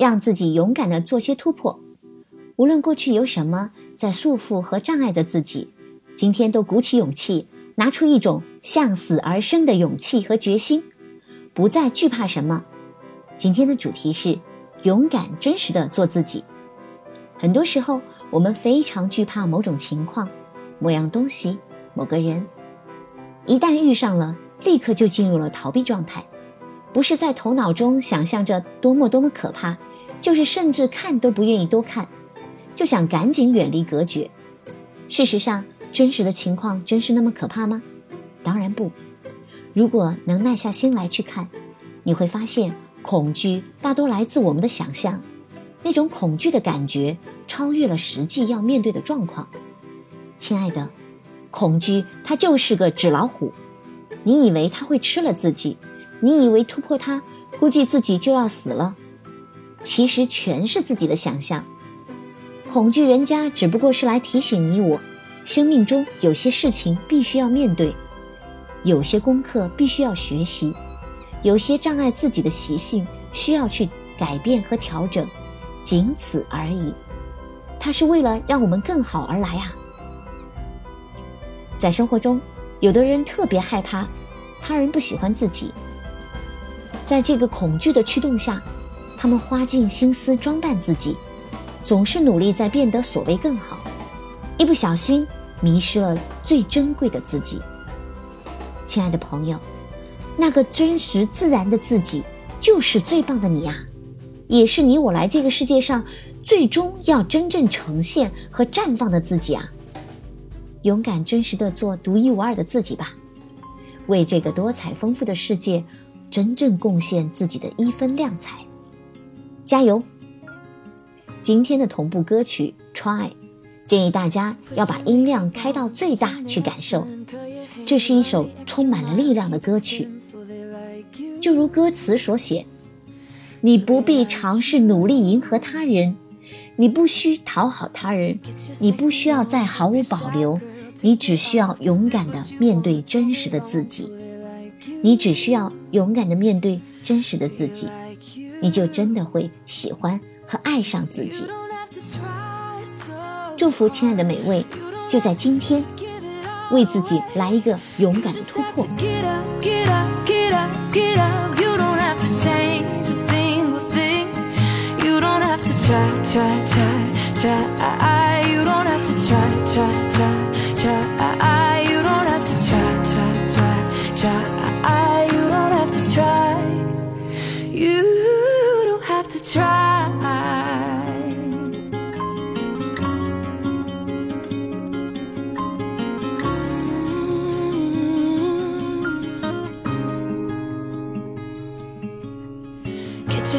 让自己勇敢地做些突破，无论过去有什么在束缚和障碍着自己，今天都鼓起勇气，拿出一种向死而生的勇气和决心，不再惧怕什么。今天的主题是勇敢真实的做自己。很多时候，我们非常惧怕某种情况、某样东西、某个人，一旦遇上了，立刻就进入了逃避状态，不是在头脑中想象着多么多么可怕。就是甚至看都不愿意多看，就想赶紧远离隔绝。事实上，真实的情况真是那么可怕吗？当然不。如果能耐下心来去看，你会发现，恐惧大多来自我们的想象。那种恐惧的感觉超越了实际要面对的状况。亲爱的，恐惧它就是个纸老虎。你以为它会吃了自己？你以为突破它，估计自己就要死了？其实全是自己的想象，恐惧人家只不过是来提醒你我，生命中有些事情必须要面对，有些功课必须要学习，有些障碍自己的习性需要去改变和调整，仅此而已。它是为了让我们更好而来啊！在生活中，有的人特别害怕他人不喜欢自己，在这个恐惧的驱动下。他们花尽心思装扮自己，总是努力在变得所谓更好，一不小心迷失了最珍贵的自己。亲爱的朋友，那个真实自然的自己，就是最棒的你呀，也是你我来这个世界上最终要真正呈现和绽放的自己啊！勇敢真实的做独一无二的自己吧，为这个多彩丰富的世界，真正贡献自己的一分亮彩。加油！今天的同步歌曲《Try》，建议大家要把音量开到最大去感受。这是一首充满了力量的歌曲，就如歌词所写：“你不必尝试努力迎合他人，你不需讨好他人，你不需要再毫无保留，你只需要勇敢的面对真实的自己。你只需要勇敢的面对真实的自己。”你就真的会喜欢和爱上自己。祝福亲爱的每位，就在今天，为自己来一个勇敢的突破。You're